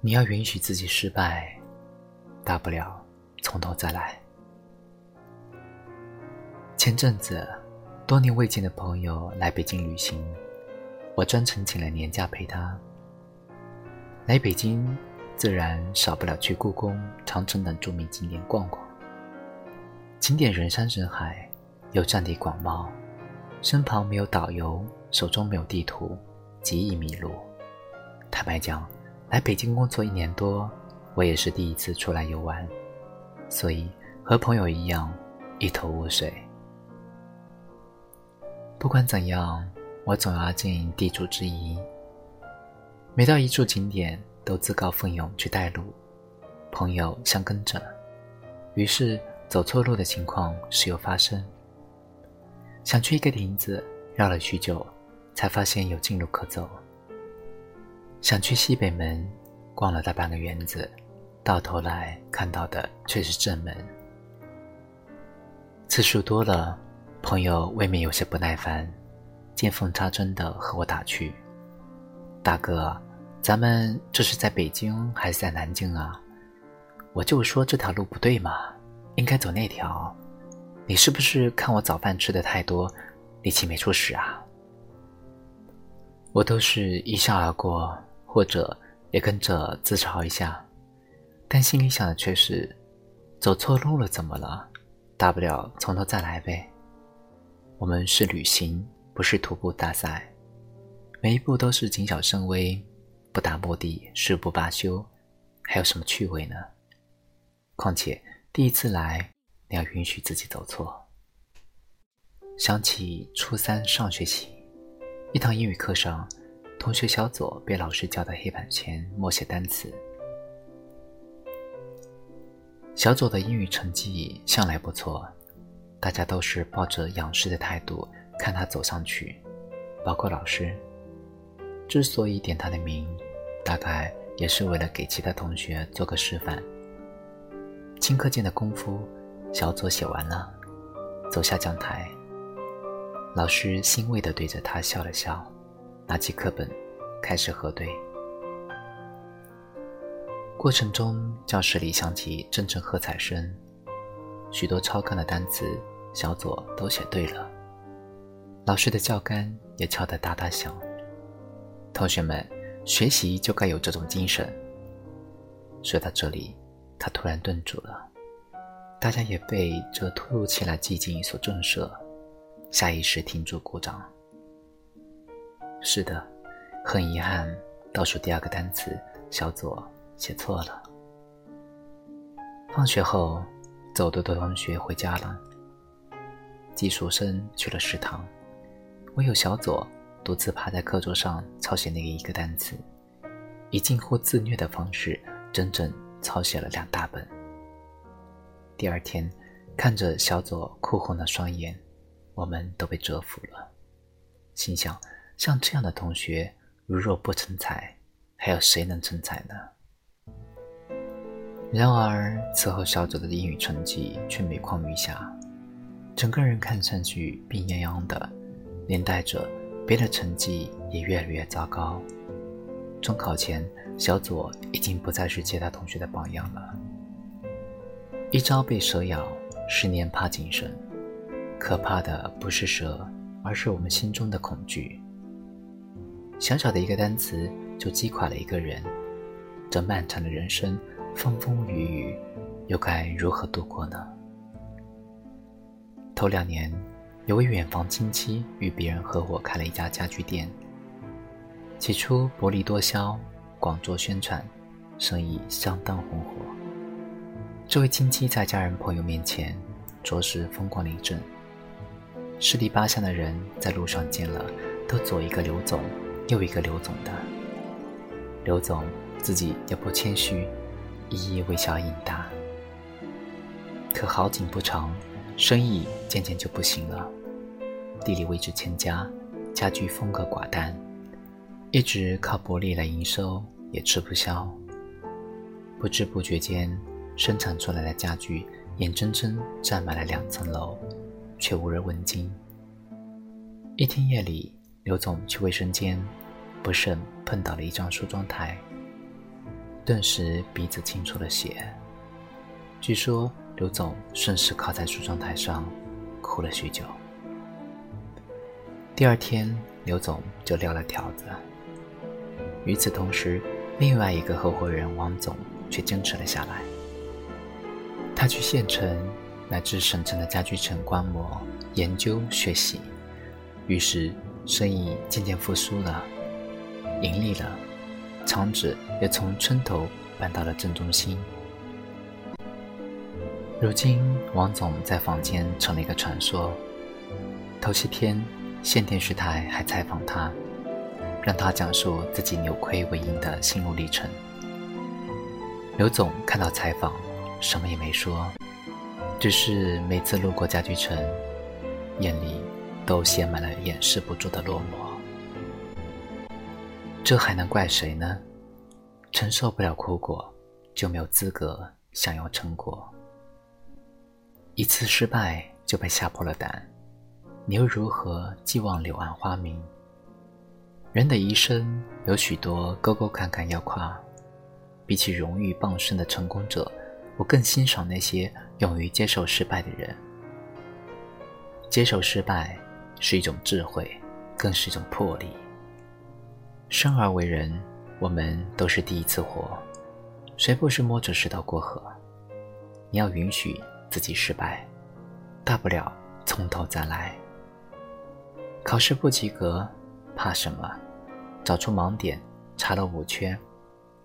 你要允许自己失败，大不了从头再来。前阵子，多年未见的朋友来北京旅行，我专程请了年假陪他。来北京，自然少不了去故宫、长城等著名景点逛逛。景点人山人海，又占地广袤，身旁没有导游，手中没有地图，极易迷路。坦白讲，来北京工作一年多，我也是第一次出来游玩，所以和朋友一样一头雾水。不管怎样，我总要尽地主之谊。每到一处景点，都自告奋勇去带路，朋友相跟着，于是走错路的情况时有发生。想去一个亭子，绕了许久，才发现有近路可走。想去西北门，逛了大半个园子，到头来看到的却是正门。次数多了。朋友未免有些不耐烦，见缝插针的和我打趣：“大哥，咱们这是在北京还是在南京啊？我就说这条路不对嘛，应该走那条。你是不是看我早饭吃的太多，力气没处使啊？”我都是一笑而过，或者也跟着自嘲一下，但心里想的却是：走错路了怎么了？大不了从头再来呗。我们是旅行，不是徒步大赛。每一步都是谨小慎微，不达目的誓不罢休，还有什么趣味呢？况且第一次来，你要允许自己走错。想起初三上学期，一堂英语课上，同学小左被老师叫到黑板前默写单词。小左的英语成绩向来不错。大家都是抱着仰视的态度看他走上去，包括老师。之所以点他的名，大概也是为了给其他同学做个示范。顷刻间的功夫，小左写完了，走下讲台。老师欣慰地对着他笑了笑，拿起课本开始核对。过程中，教室里响起阵阵喝彩声。许多超纲的单词，小左都写对了。老师的教杆也敲得哒哒响。同学们，学习就该有这种精神。说到这里，他突然顿住了。大家也被这突如其来寂静所震慑，下意识停住鼓掌。是的，很遗憾，倒数第二个单词，小左写错了。放学后。走读的同学回家了，寄宿生去了食堂，唯有小左独自趴在课桌上抄写那一个单词，以近乎自虐的方式，整整抄写了两大本。第二天，看着小左哭红的双眼，我们都被折服了，心想：像这样的同学，如若不成才，还有谁能成才呢？然而，此后小左的英语成绩却每况愈下，整个人看上去病殃殃的，连带着别的成绩也越来越糟糕。中考前，小左已经不再是其他同学的榜样了。一朝被蛇咬，十年怕井绳。可怕的不是蛇，而是我们心中的恐惧。小小的一个单词，就击垮了一个人。这漫长的人生。风风雨雨，又该如何度过呢？头两年，有位远房亲戚与别人合伙开了一家家具店。起初薄利多销，广做宣传，生意相当红火。这位亲戚在家人朋友面前，着实风光了一阵。十里八乡的人在路上见了，都左一个刘总，右一个刘总的。刘总自己也不谦虚。一一微笑应答。可好景不长，生意渐渐就不行了。地理位置欠佳，家具风格寡淡，一直靠薄利来营收也吃不消。不知不觉间，生产出来的家具眼睁睁占满了两层楼，却无人问津。一天夜里，刘总去卫生间，不慎碰到了一张梳妆台，顿时鼻子清出了血。据说刘总顺势靠在梳妆台上，哭了许久。第二天，刘总就撂了条子。与此同时，另外一个合伙人王总却坚持了下来。他去县城乃至省城的家具城观摩、研究、学习，于是生意渐渐复苏了，盈利了，厂址也从村头搬到了镇中心。如今，王总在坊间成了一个传说。头些天。县电视台还采访他，让他讲述自己扭亏为盈的心路历程。刘总看到采访，什么也没说，只是每次路过家具城，眼里都写满了掩饰不住的落寞。这还能怪谁呢？承受不了苦果，就没有资格享有成果。一次失败就被吓破了胆。你又如何寄望柳暗花明？人的一生有许多沟沟坎坎要跨，比起荣誉傍身的成功者，我更欣赏那些勇于接受失败的人。接受失败是一种智慧，更是一种魄力。生而为人，我们都是第一次活，谁不是摸着石头过河？你要允许自己失败，大不了从头再来。考试不及格，怕什么？找出盲点，查了五圈，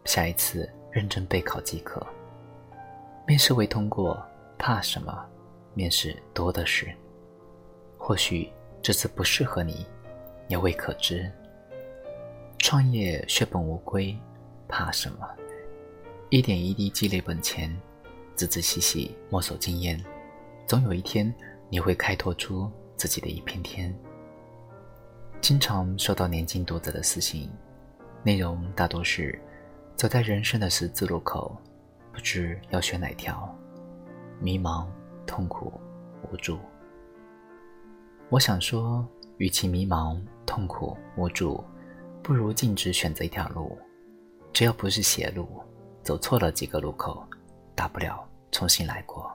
下一次认真备考即可。面试未通过，怕什么？面试多的是。或许这次不适合你，也未可知。创业血本无归，怕什么？一点一滴积累本钱，仔仔细细摸索经验，总有一天你会开拓出自己的一片天。经常收到年轻读者的私信，内容大多是走在人生的十字路口，不知要选哪条，迷茫、痛苦、无助。我想说，与其迷茫、痛苦、无助，不如径直选择一条路，只要不是邪路，走错了几个路口，大不了重新来过。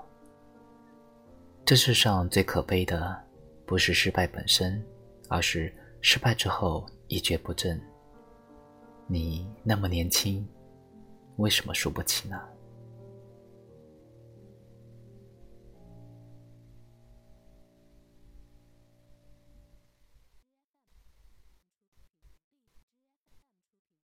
这世上最可悲的，不是失败本身，而是。失败之后一蹶不振，你那么年轻，为什么输不起呢？